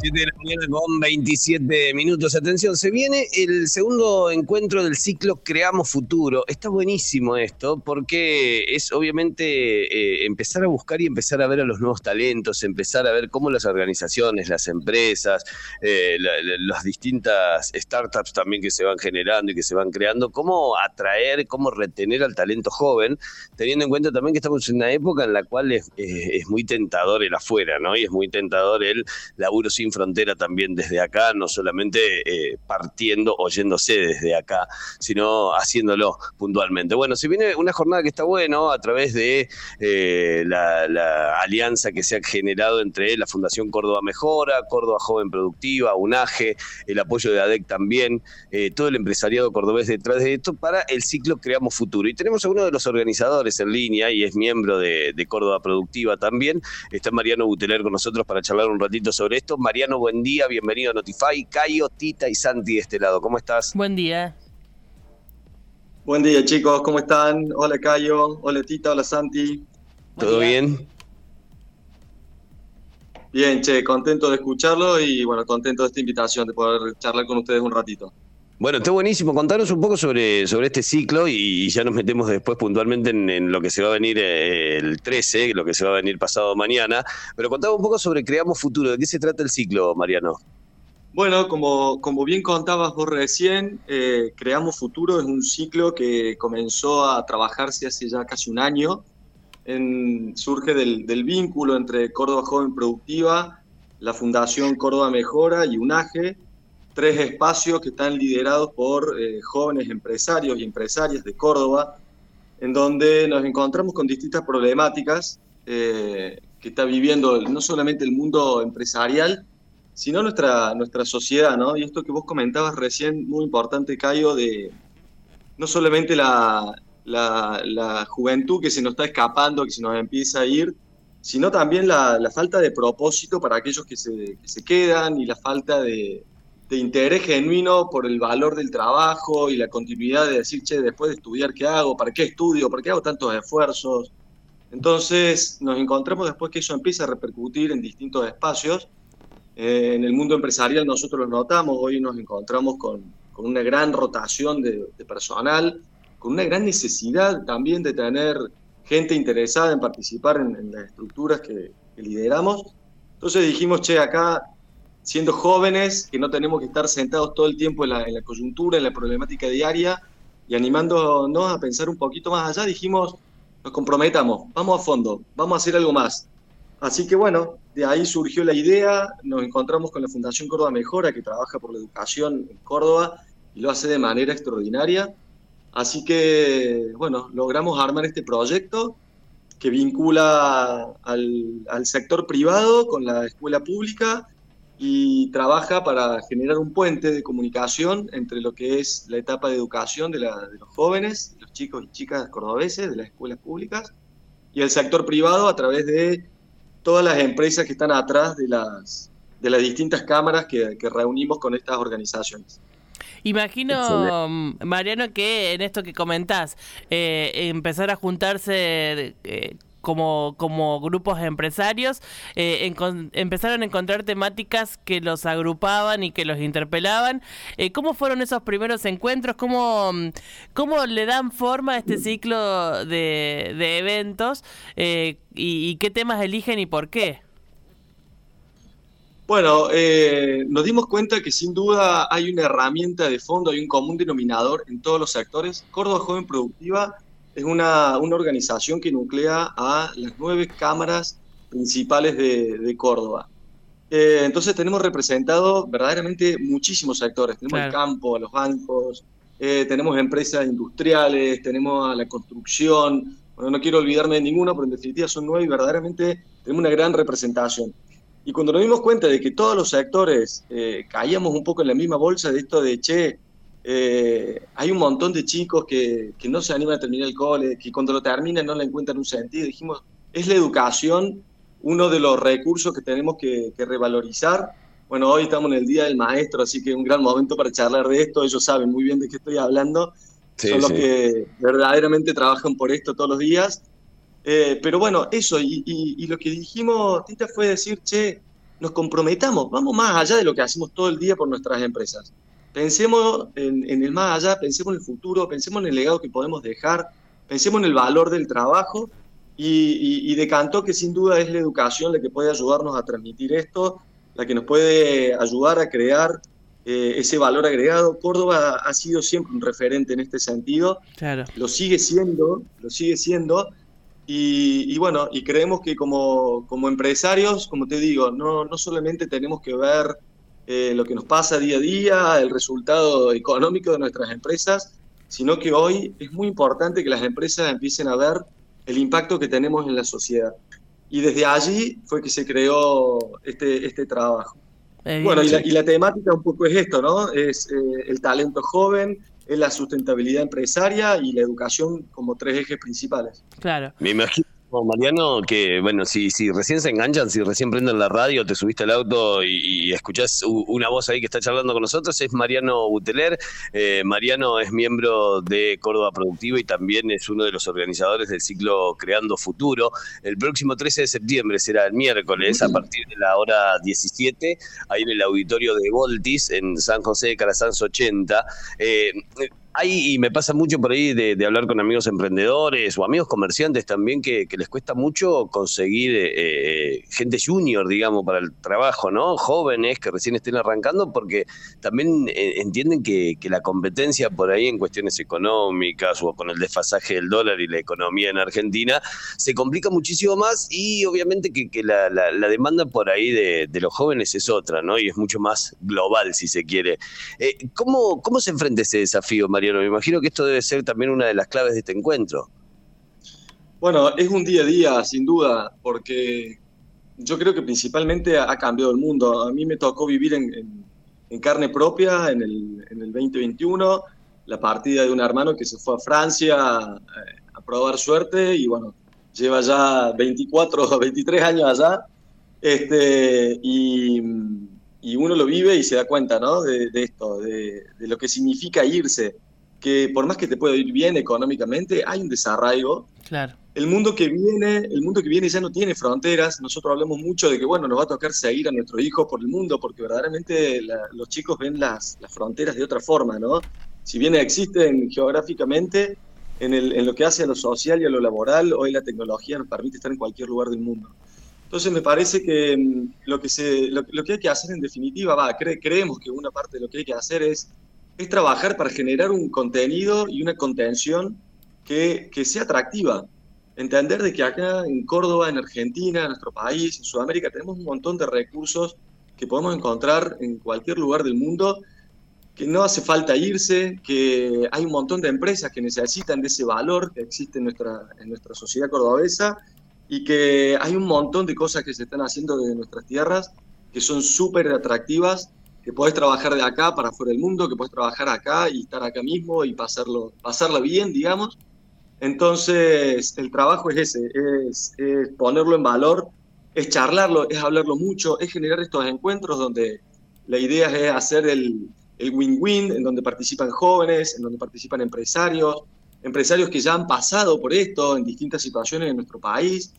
7 de la mañana con 27 minutos. Atención, se viene el segundo encuentro del ciclo Creamos Futuro. Está buenísimo esto porque es obviamente eh, empezar a buscar y empezar a ver a los nuevos talentos, empezar a ver cómo las organizaciones, las empresas, eh, las distintas startups también que se van generando y que se van creando, cómo atraer, cómo retener al talento joven, teniendo en cuenta también que estamos en una época en la cual es, es muy tentador el afuera, ¿no? Y es muy tentador el laburo sin frontera también desde acá, no solamente eh, partiendo, oyéndose desde acá, sino haciéndolo puntualmente. Bueno, si viene una jornada que está bueno a través de eh, la, alianza que se ha generado entre la Fundación Córdoba Mejora, Córdoba Joven Productiva, UNAGE, el apoyo de ADEC también, eh, todo el empresariado cordobés detrás de esto para el ciclo Creamos Futuro. Y tenemos a uno de los organizadores en línea y es miembro de, de Córdoba Productiva también. Está Mariano Buteler con nosotros para charlar un ratito sobre esto. Mariano, buen día, bienvenido a Notify. Cayo, Tita y Santi de este lado, ¿cómo estás? Buen día. Buen día, chicos, ¿cómo están? Hola, Cayo. Hola, Tita. Hola, Santi. ¿Todo bien? Bien, che, contento de escucharlo y bueno, contento de esta invitación, de poder charlar con ustedes un ratito. Bueno, está buenísimo. Contanos un poco sobre, sobre este ciclo y, ya nos metemos después puntualmente en, lo que se va a venir eh, el 13, lo que se va a venir pasado mañana. Pero contame un poco sobre Creamos Futuro. ¿De qué se trata el ciclo, Mariano? Bueno, como, como bien contabas vos recién, eh, Creamos Futuro es un ciclo que comenzó a trabajarse hace ya casi un año. Surge del, del vínculo entre Córdoba Joven Productiva, la Fundación Córdoba Mejora y UNAGE tres espacios que están liderados por eh, jóvenes empresarios y empresarias de Córdoba, en donde nos encontramos con distintas problemáticas eh, que está viviendo no solamente el mundo empresarial, sino nuestra, nuestra sociedad, ¿no? Y esto que vos comentabas recién, muy importante, Cayo, de no solamente la, la, juventud que se nos está escapando, que se nos empieza a ir, sino también la, falta de propósito para aquellos que se, que se quedan y la falta de, de interés genuino por el valor del trabajo y la continuidad de decir, che, después de estudiar, ¿qué hago? ¿Para qué estudio? ¿Para qué hago tantos esfuerzos? Entonces nos encontramos después que eso empieza a repercutir en distintos espacios. Eh, en el mundo empresarial nosotros lo notamos, hoy nos encontramos con, con una gran rotación de, personal, con una gran necesidad también de tener gente interesada en participar en, las estructuras que, que lideramos. Entonces dijimos, che, acá siendo jóvenes, que no tenemos que estar sentados todo el tiempo en la, coyuntura, en la problemática diaria, y animándonos a pensar un poquito más allá, dijimos, nos comprometamos, vamos a fondo, vamos a hacer algo más. Así que bueno, de ahí surgió la idea, nos encontramos con la Fundación Córdoba Mejora, que trabaja por la educación en Córdoba y lo hace de manera extraordinaria. Así que, bueno, logramos armar este proyecto que vincula al, al sector privado con la escuela pública y trabaja para generar un puente de comunicación entre lo que es la etapa de educación de, la, de los jóvenes, los chicos y chicas cordobeses de las escuelas públicas, y el sector privado a través de todas las empresas que están atrás de las, de las distintas cámaras que, reunimos con estas organizaciones. Imagino, Mariano, que en esto que comentás, eh, empezar a juntarse eh, como, como grupos empresarios, eh, empezaron a encontrar temáticas que los agrupaban y que los interpelaban. Eh, ¿Cómo fueron esos primeros encuentros? ¿Cómo, cómo le dan forma a este ciclo de, eventos? Eh, y, qué temas eligen y por qué? Bueno, nos dimos cuenta que sin duda hay una herramienta de fondo, hay un común denominador en todos los sectores. Córdoba Joven Productiva es una, una, organización que nuclea a las nueve cámaras principales de, Córdoba. Eh, entonces tenemos representado verdaderamente muchísimos sectores. Tenemos el campo, a los bancos, eh, tenemos empresas industriales, tenemos a la construcción. Bueno, no quiero olvidarme de ninguno, pero en definitiva son nueve y verdaderamente tenemos una gran representación. Y cuando nos dimos cuenta de que todos los sectores eh, caíamos un poco en la misma bolsa de esto de, che, eh, hay un montón de chicos que, que, no se animan a terminar el cole, que cuando lo terminan no le encuentran un sentido. Dijimos, es la educación uno de los recursos que tenemos que, revalorizar. Bueno, hoy estamos en el Día del Maestro, así que es un gran momento para charlar de esto. Ellos saben muy bien de qué estoy hablando. son los que verdaderamente trabajan por esto todos los días. Eh, pero bueno, eso, y, lo que dijimos, Tita, fue decir, che, nos comprometamos, vamos más allá de lo que hacemos todo el día por nuestras empresas. Pensemos en, el más allá, pensemos en el futuro, pensemos en el legado que podemos dejar, pensemos en el valor del trabajo y, decantó que sin duda es la educación la que puede ayudarnos a transmitir esto, la que nos puede ayudar a crear eh, ese valor agregado. Córdoba ha sido siempre un referente en este sentido, claro. lo sigue siendo, lo sigue siendo. Y, bueno, y creemos que como, como empresarios, como te digo, no, no solamente tenemos que ver eh, lo que nos pasa día a día, el resultado económico de nuestras empresas, sino que hoy es muy importante que las empresas empiecen a ver el impacto que tenemos en la sociedad. Y desde allí fue que se creó este, este trabajo. bueno, y la, temática un poco es esto, ¿no? Es eh, el talento joven, es la sustentabilidad empresaria y la educación como tres ejes principales. Claro. Me imagino Mariano, que bueno, si, si recién se enganchan, si recién prenden la radio, te subiste al auto y, escuchás una voz ahí que está charlando con nosotros, es Mariano Buteler. Eh, Mariano es miembro de Córdoba Productiva y también es uno de los organizadores del ciclo Creando Futuro. El próximo 13 de septiembre será el miércoles a partir de la hora 17, ahí en el auditorio de Voltis, en San José de Calasanz 80. Eh, hay, y me pasa mucho por ahí de, hablar con amigos emprendedores o amigos comerciantes también que, les cuesta mucho conseguir eh, eh, gente junior, digamos, para el trabajo, ¿no? Jóvenes que recién estén arrancando porque también eh, entienden que, la competencia por ahí en cuestiones económicas o con el desfasaje del dólar y la economía en Argentina se complica muchísimo más y obviamente que, la, demanda por ahí de, los jóvenes es otra, ¿no? Y es mucho más global, si se quiere. ¿cómo, ¿Cómo se enfrenta ese desafío, Me imagino que esto debe ser también una de las claves de este encuentro. Bueno, es un día a día, sin duda, porque yo creo que principalmente ha cambiado el mundo. A mí me tocó vivir en, carne propia en el, 2021, la partida de un hermano que se fue a Francia a, probar suerte y bueno, lleva ya 24 o 23 años allá. Este, y, uno lo vive y se da cuenta ¿no? de, esto, de, lo que significa irse que por más que te pueda ir bien económicamente, hay un desarraigo. Claro. El mundo que viene, el mundo que viene ya no tiene fronteras. Nosotros hablamos mucho de que bueno, nos va a tocar seguir a nuestros hijos por el mundo, porque verdaderamente los chicos ven las, las, fronteras de otra forma, ¿no? Si bien existen geográficamente, en, el, en lo que hace a lo social y a lo laboral, hoy la tecnología nos permite estar en cualquier lugar del mundo. Entonces me parece que mm, lo que, se, lo, que hay que hacer en definitiva, va, creemos que una parte de lo que hay que hacer es es trabajar para generar un contenido y una contención que, que, sea atractiva. Entender de que acá en Córdoba, en Argentina, en nuestro país, en Sudamérica, tenemos un montón de recursos que podemos encontrar en cualquier lugar del mundo, que no hace falta irse, que hay un montón de empresas que necesitan de ese valor que existe en nuestra, en nuestra sociedad cordobesa y que hay un montón de cosas que se están haciendo desde nuestras tierras que son súper atractivas que podés trabajar de acá para fuera del mundo, que podés trabajar acá y estar acá mismo y pasarlo, pasarla bien, digamos. Entonces, el trabajo es ese, es, ponerlo en valor, es charlarlo, es hablarlo mucho, es generar estos encuentros donde la idea es hacer el win-win, en donde participan jóvenes, en donde participan empresarios, empresarios que ya han pasado por esto en distintas situaciones en nuestro país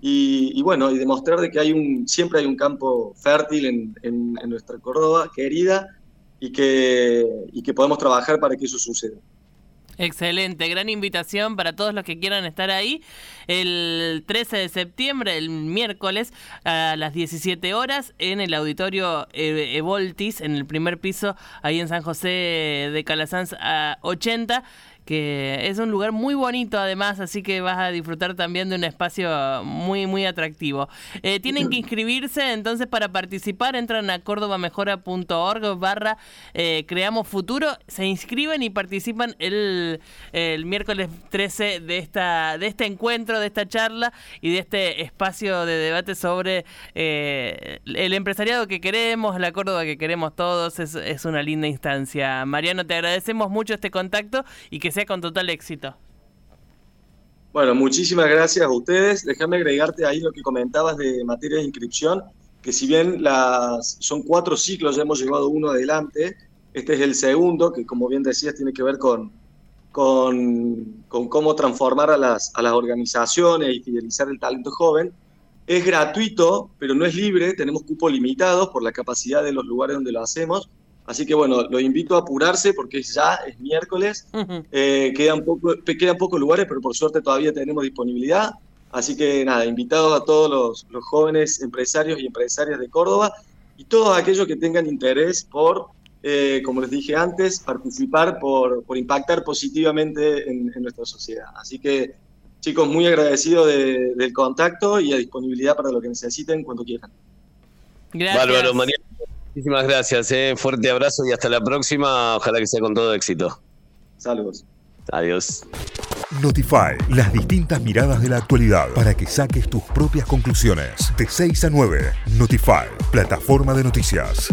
y, bueno, y demostrar de que hay un, siempre hay un campo fértil en, en, nuestra Córdoba querida y que, y que podemos trabajar para que eso suceda. Excelente, gran invitación para todos los que quieran estar ahí. El 13 de septiembre, el miércoles, a las 17 horas, en el auditorio Evoltis, en el primer piso, ahí en San José de Calasanz a 80 que es un lugar muy bonito además, así que vas a disfrutar también de un espacio muy, muy atractivo. Eh, tienen que inscribirse, entonces para participar entran a córdobamejora.org barra eh, Creamos Futuro, se inscriben y participan el, el miércoles 13 de, esta, de este encuentro, de esta charla y de este espacio de debate sobre eh, el empresariado que queremos, la Córdoba que queremos todos, es, es una linda instancia. Mariano, te agradecemos mucho este contacto y que con total éxito. Bueno, muchísimas gracias a ustedes. Déjame agregarte ahí lo que comentabas de materia de inscripción, que si bien las, son cuatro ciclos, ya hemos llevado uno adelante, este es el segundo, que como bien decías tiene que ver con, con, con cómo transformar a las, a las organizaciones y fidelizar el talento joven. Es gratuito, pero no es libre, tenemos cupos limitados por la capacidad de los lugares donde lo hacemos. Así que bueno, lo invito a apurarse porque ya es miércoles, eh, quedan, poco, quedan pocos lugares, pero por suerte todavía tenemos disponibilidad. Así que nada, invitados a todos los, los jóvenes empresarios y empresarias de Córdoba y todos aquellos que tengan interés por eh, como les dije antes, participar por, por impactar positivamente en, nuestra sociedad. Así que, chicos, muy agradecidos del contacto y a disponibilidad para lo que necesiten cuando quieran. Gracias. Bárbaro, María. Muchísimas gracias. Eh. Fuerte abrazo y hasta la próxima. Ojalá que sea con todo éxito. Saludos. Adiós. Notify, las distintas miradas de la actualidad para que saques tus propias conclusiones. De 6 a 9, Notify, plataforma de noticias.